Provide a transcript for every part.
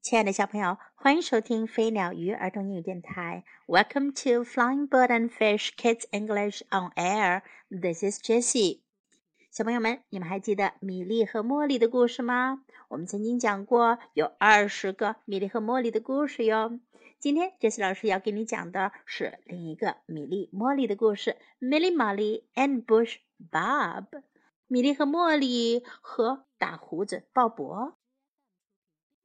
亲爱的小朋友，欢迎收听飞鸟鱼儿童英语电台。Welcome to Flying Bird and Fish Kids English on Air. This is Jessie. 小朋友们，你们还记得米莉和茉莉的故事吗？我们曾经讲过有二十个米莉和茉莉的故事哟。今天，Jessie 老师要给你讲的是另一个米莉、茉莉的故事：Millie, Molly and Bush Bob。米莉和茉莉和大胡子鲍勃。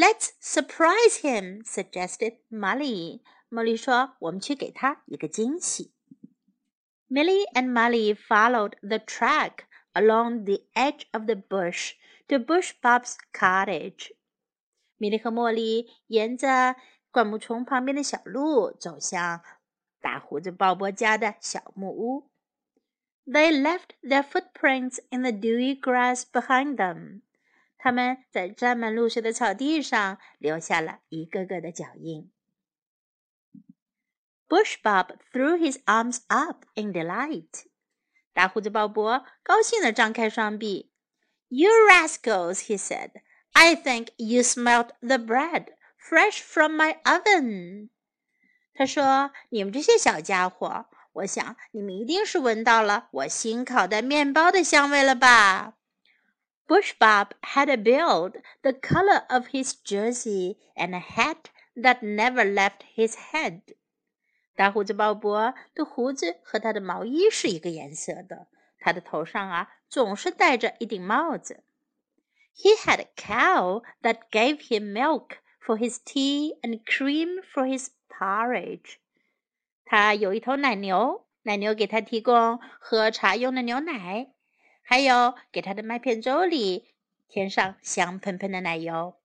Let's surprise him," suggested 玛丽。茉莉说：“我们去给他一个惊喜。” Milly and Molly followed the track along the edge of the bush to Bush Bob's cottage. 米莉和茉莉沿着灌木丛旁边的小路走向大胡子鲍勃家的小木屋。They left their footprints in the dewy grass behind them. 他们在沾满露水的草地上留下了一个个的脚印。Bush Bob threw his arms up in delight. 大胡子鲍勃高兴地张开双臂。You rascals, he said. I think you smelt the bread fresh from my oven. 他说：“你们这些小家伙，我想你们一定是闻到了我新烤的面包的香味了吧？” Bush Bob had a build the color of his jersey and a hat that never left his head. 大胡子鲍勃的胡子和他的毛衣是一个颜色的，他的头上啊总是戴着一顶帽子。He had a cow that gave him milk for his tea and cream for his porridge. 他有一头奶牛，奶牛给他提供喝茶用的牛奶。 还有给他的麦片粥里添上香喷喷的奶油。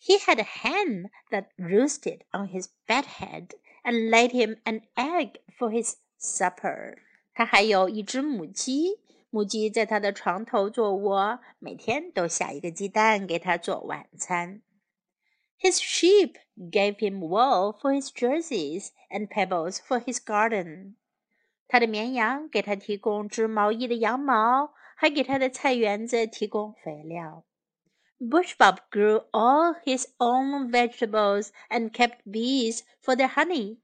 He had a hen that roosted on his bed head and laid him an egg for his supper。他还有一只母鸡，母鸡在他的床头做窝，每天都下一个鸡蛋给他做晚餐。His sheep gave him wool for his jerseys and pebbles for his garden。他的绵羊给他提供织毛衣的羊毛。 还给他的菜园子提供肥料。Bush Bob grew all his own vegetables and kept bees for their honey。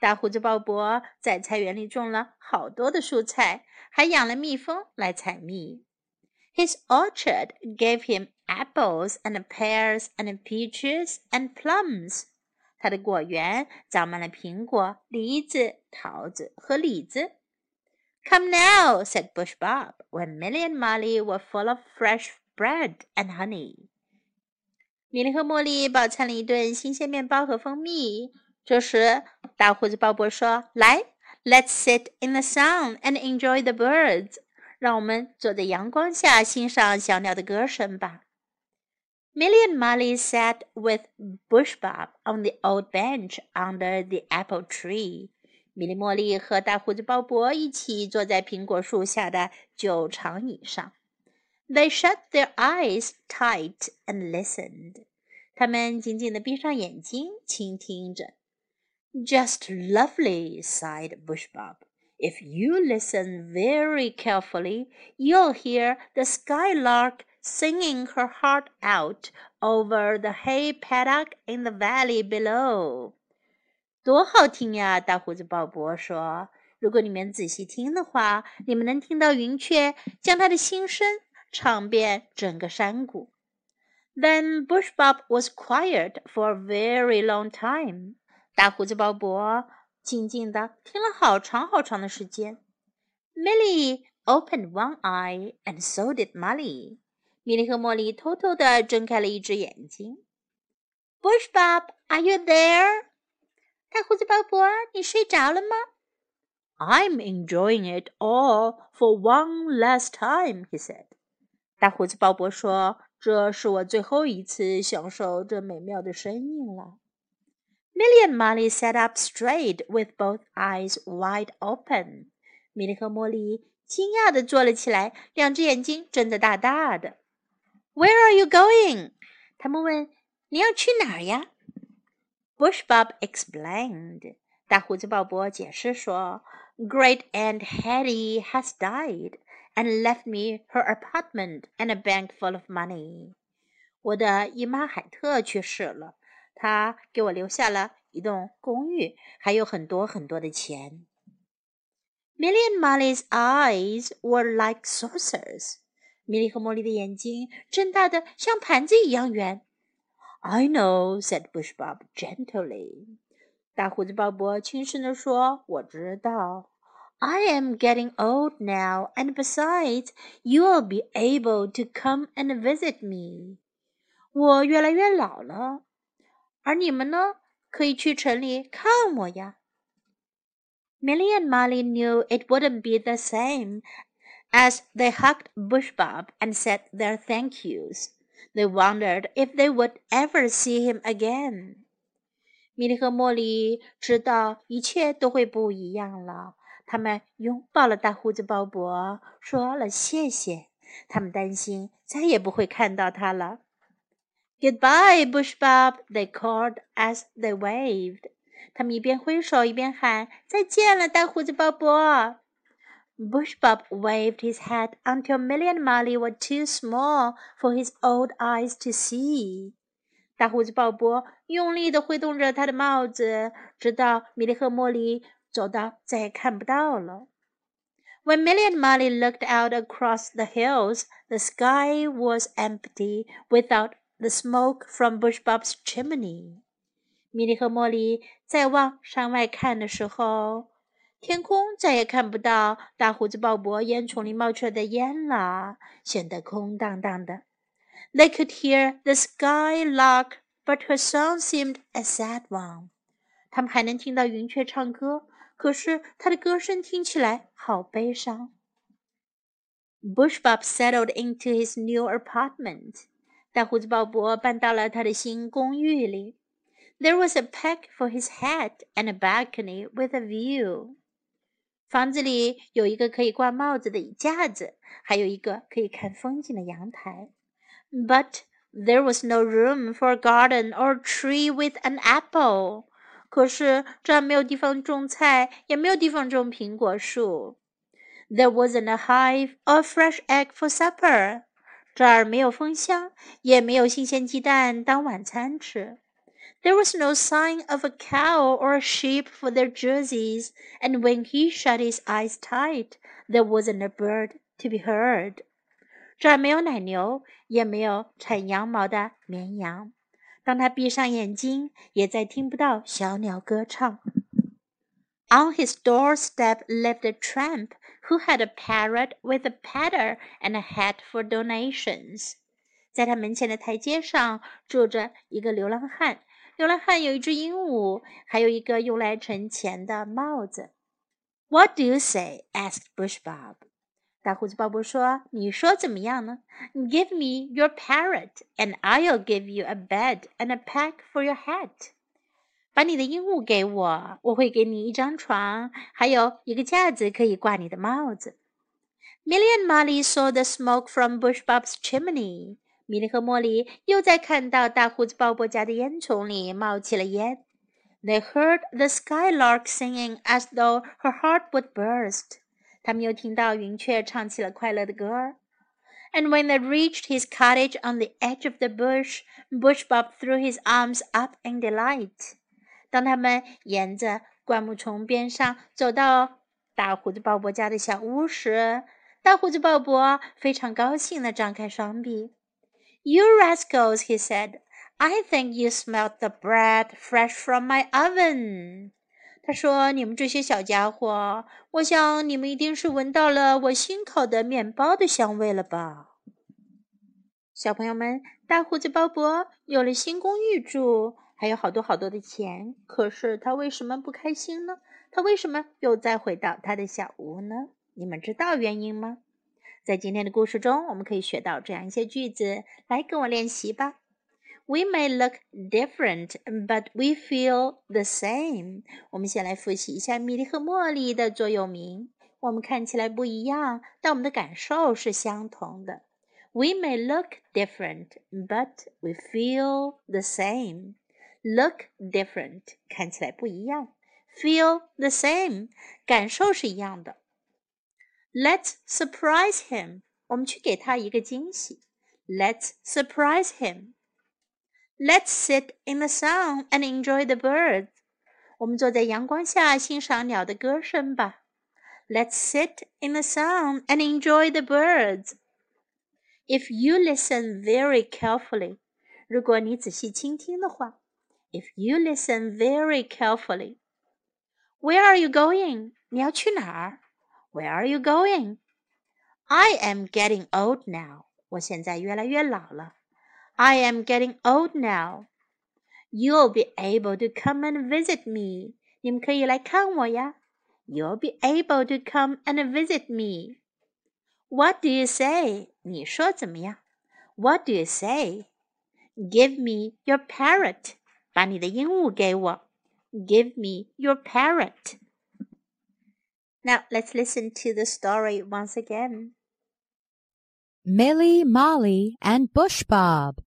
大胡子鲍勃在菜园里种了好多的蔬菜，还养了蜜蜂来采蜜。His orchard gave him apples and pears and peaches and plums。他的果园长满了苹果、梨子、桃子和李子。Come now," said Bush Bob, when Milly and Molly were full of fresh bread and honey. honey。米莉和茉莉饱餐了一顿新鲜面包和蜂蜜。这时，大胡子鲍勃说：“来，Let's sit in the sun and enjoy the birds。让我们坐在阳光下欣赏小鸟的歌声吧。” Milly and Molly sat with Bush Bob on the old bench under the apple tree 米莉、茉莉和大胡子鲍勃一起坐在苹果树下的旧长椅上。They shut their eyes tight and listened。他们紧紧地闭上眼睛，倾听着。Just lovely, sighed Bush Bob. If you listen very carefully, you'll hear the skylark singing her heart out over the hay paddock in the valley below. 多好听呀！大胡子鲍勃说：“如果你们仔细听的话，你们能听到云雀将它的心声唱遍整个山谷。” Then Bush Bob was quiet for a very long time. 大胡子鲍勃静静地听了好长好长的时间。Millie opened one eye, and so did Molly. 米莉和茉莉偷偷地睁开了一只眼睛。Bush Bob, are you there? 大胡子鲍勃，你睡着了吗？I'm enjoying it all for one last time," he said. 大胡子鲍勃说：“这是我最后一次享受这美妙的声音了。” Milly and Molly sat up straight with both eyes wide open. 米莉和茉莉惊讶地坐了起来，两只眼睛睁得大大的。Where are you going? 他们问，你要去哪儿呀？Bushbob explained. 大胡子鲍勃解释说：“Great Aunt Hetty has died and left me her apartment and a bank full of money。”我的姨妈海特去世了，她给我留下了一栋公寓，还有很多很多的钱。Milly and Molly's eyes were like saucers。米莉和茉莉的眼睛睁大的像盘子一样圆。I know," said Bush Bob gently. 大胡子鲍勃轻声地说：“我知道。” I am getting old now, and besides, you'll be able to come and visit me. 我越来越老了，而你们呢，可以去城里看我呀。Milly and Molly knew it wouldn't be the same, as they hugged Bush Bob and said their thank yous. They wondered if they would ever see him again. 米莉和茉莉知道一切都会不一样了。他们拥抱了大胡子鲍勃，说了谢谢。他们担心再也不会看到他了。Goodbye, Bush Bob! They called as they waved. 他们一边挥手一边喊：“再见了，大胡子鲍勃。” Bush Bob waved his head until Milly and Molly were too small for his old eyes to see. see。大胡子鲍勃用力地挥动着他的帽子，直到米莉和茉莉走到再也看不到了。When Milly and Molly looked out across the hills, the sky was empty without the smoke from Bush Bob's chimney. 米莉和茉莉在往山外看的时候。天空再也看不到大胡子鲍勃烟囱里冒出来的烟了，显得空荡荡的。They could hear the skylark, but her song seemed a sad one. 他们还能听到云雀唱歌，可是它的歌声听起来好悲伤。Bush Bob settled into his new apartment. 大胡子鲍勃搬到了他的新公寓里。There was a peg for his hat and a balcony with a view. 房子里有一个可以挂帽子的架子，还有一个可以看风景的阳台。but there was no room for a garden or tree with an apple. 可是这儿没有地方种菜，也没有地方种苹果树。There wasn't a hive or fresh egg for supper. 这儿没有蜂箱，也没有新鲜鸡蛋当晚餐吃。There was no sign of a cow or a sheep for their jerseys, and when he shut his eyes tight, there wasn't a bird to be heard. 这儿没有奶牛，也没有产羊毛的绵羊。当他闭上眼睛，也再听不到小鸟歌唱。On his doorstep lived a tramp who had a parrot with a patter and a hat for donations。在他门前的台阶上住着一个流浪汉， 流浪汉有一只鹦鹉，还有一个用来盛钱的帽子。What do you say? asked Bush Bob. 大胡子鲍勃说：“你说怎么样呢？Give me your parrot, and I'll give you a bed and a pack for your hat。把你的鹦鹉给我，我会给你一张床，还有一个架子可以挂你的帽子。” Millie and Molly saw the smoke from Bush Bob's chimney。 米莉和茉莉又在看到大胡子鲍勃家的烟囱里冒起了烟。They heard the skylark singing as though her heart would burst. 他们又听到云雀唱起了快乐的歌儿。And when they reached his cottage on the edge of the bush, Bush Bob threw his arms up in delight. 当他们沿着灌木丛边上走到大胡子鲍勃家的小屋时，大胡子鲍勃非常高兴地张开双臂。You rascals, he said, I think you smell the bread fresh from my oven. 他说：“你们这些小家伙，我想你们一定是闻到了我新烤的面包的香味了吧？”小朋友们，大胡子鲍勃有了新公寓住，还有好多好多的钱，可是他为什么不开心呢？他为什么又再回到他的小屋呢？你们知道原因吗在今天的故事中，我们可以学到这样一些句子，来跟我练习吧。We may look different, but we feel the same。我们先来复习一下米莉和茉莉的座右铭。我们看起来不一样，但我们的感受是相同的。We may look different, but we feel the same. Look different，看起来不一样。Feel the same，感受是一样的。 Let's surprise him. 我们去给他一个惊喜。Let's surprise him. Let's sit in the sun and enjoy the birds. 我们坐在阳光下欣赏鸟的歌声吧。Let's sit in the sun and enjoy the birds. If you listen very carefully, 如果你仔细倾听的话，If you listen very carefully, where are you going? 你要去哪儿 ？where are you going? I am getting old now. 我现在越来越老了。I am getting old now. You'll be able to come and visit me. 你们可以来看我呀。You'll be able to come and visit me. What do you say? 你说怎么样？What do you say? Give me your parrot. 把你的鹦鹉给我。Give me your parrot. Now let's listen to the story once again. Milly, Molly, and Bush Bob.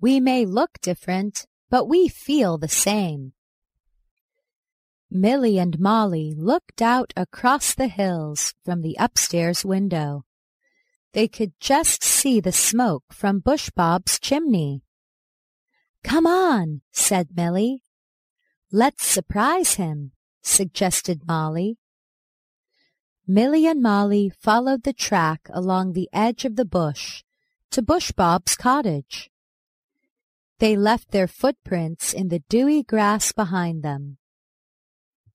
We may look different, but we feel the same. Milly and Molly looked out across the hills from the upstairs window. They could just see the smoke from Bush Bob's chimney. Come on, said Milly. Let's surprise him suggested Molly. Milly and Molly followed the track along the edge of the bush to Bush Bob's cottage. They left their footprints in the dewy grass behind them.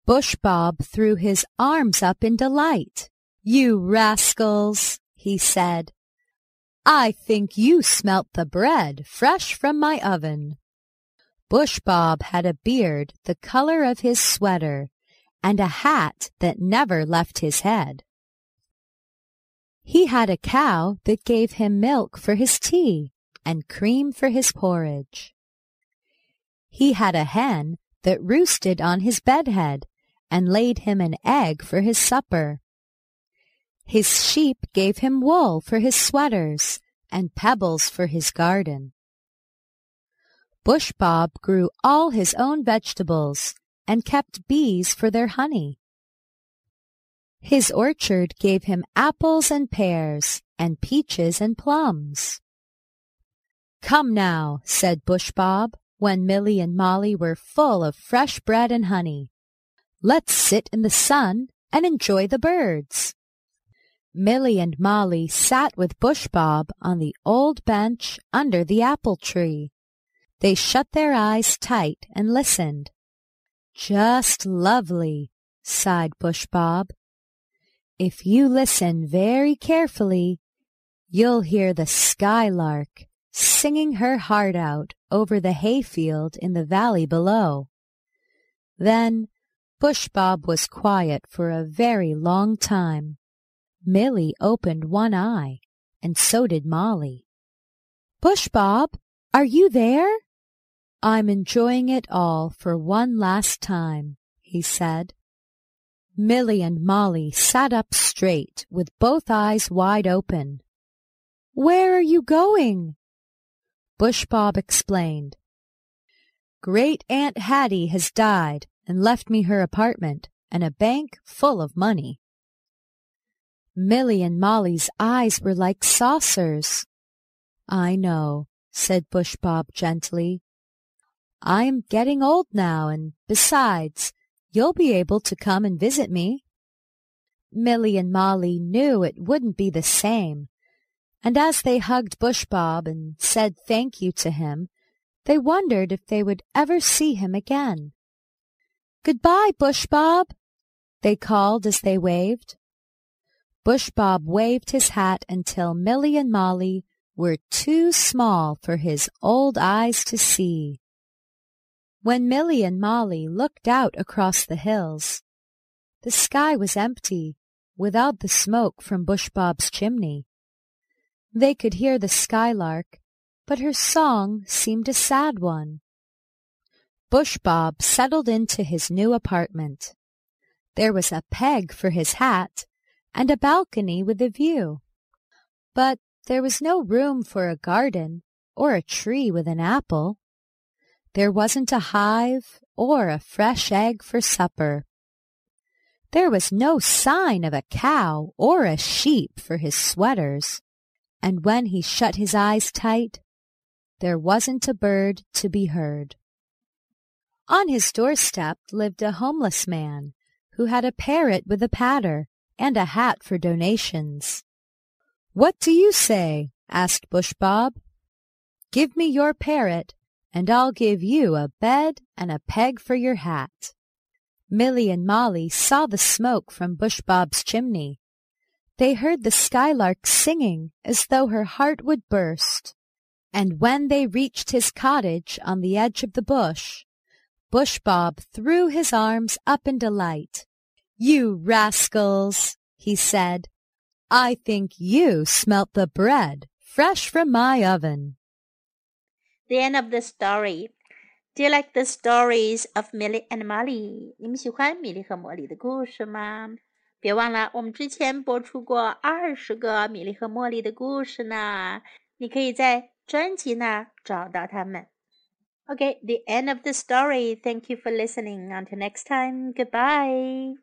Bush Bob threw his arms up in delight. You rascals, he said. I think you smelt the bread fresh from my oven. Bush Bob had a beard the color of his sweater and a hat that never left his head. He had a cow that gave him milk for his tea and cream for his porridge. He had a hen that roosted on his bedhead and laid him an egg for his supper. His sheep gave him wool for his sweaters and pebbles for his garden. Bush Bob grew all his own vegetables and kept bees for their honey. His orchard gave him apples and pears and peaches and plums. Come now, said Bush Bob, when Milly and Molly were full of fresh bread and honey. Let's sit in the sun and enjoy the birds. Milly and Molly sat with Bush Bob on the old bench under the apple tree. They shut their eyes tight and listened. Just lovely, sighed Bush Bob. If you listen very carefully, you'll hear the skylark singing her heart out over the hayfield in the valley below. Then Bush Bob was quiet for a very long time. Milly opened one eye, and so did Molly. Bush Bob, are you there? I'm enjoying it all for one last time, he said. Milly and Molly sat up straight with both eyes wide open. Where are you going? Bush Bob explained. Great Aunt Hattie has died and left me her apartment and a bank full of money. Milly and Molly's eyes were like saucers. I know, said Bush Bob gently. I'm getting old now, and besides, you'll be able to come and visit me. Milly and Molly knew it wouldn't be the same, and as they hugged Bush Bob and said thank you to him, they wondered if they would ever see him again. Goodbye, Bush Bob, they called as they waved. Bush Bob waved his hat until Milly and Molly were too small for his old eyes to see. When Milly and Molly looked out across the hills, the sky was empty, without the smoke from Bush Bob's chimney. They could hear the skylark, but her song seemed a sad one. Bush Bob settled into his new apartment. There was a peg for his hat and a balcony with a view. But there was no room for a garden or a tree with an apple. There wasn't a hive or a fresh egg for supper. There was no sign of a cow or a sheep for his sweaters and when he shut his eyes tight, there wasn't a bird to be heard. On his doorstep lived a homeless man who had a parrot with a patter and a hat for donations. What do you say? asked Bush Bob. Give me your parrot, and I'll give you a bed and a peg for your hat. Milly and Molly saw the smoke from Bush Bob's chimney they heard the skylark singing as though her heart would burst. And when they reached his cottage on the edge of the bush, Bush Bob threw his arms up in delight. You rascals, he said, I think you smelt the bread fresh from my oven. The end of the story. Do you like the stories of Milly and Molly？你们喜欢米莉和茉莉的故事吗？别忘了，我们之前播出过二十个米莉和茉莉的故事呢。你可以在专辑那儿找到它们。Okay, the end of the story. Thank you for listening. Until next time, goodbye.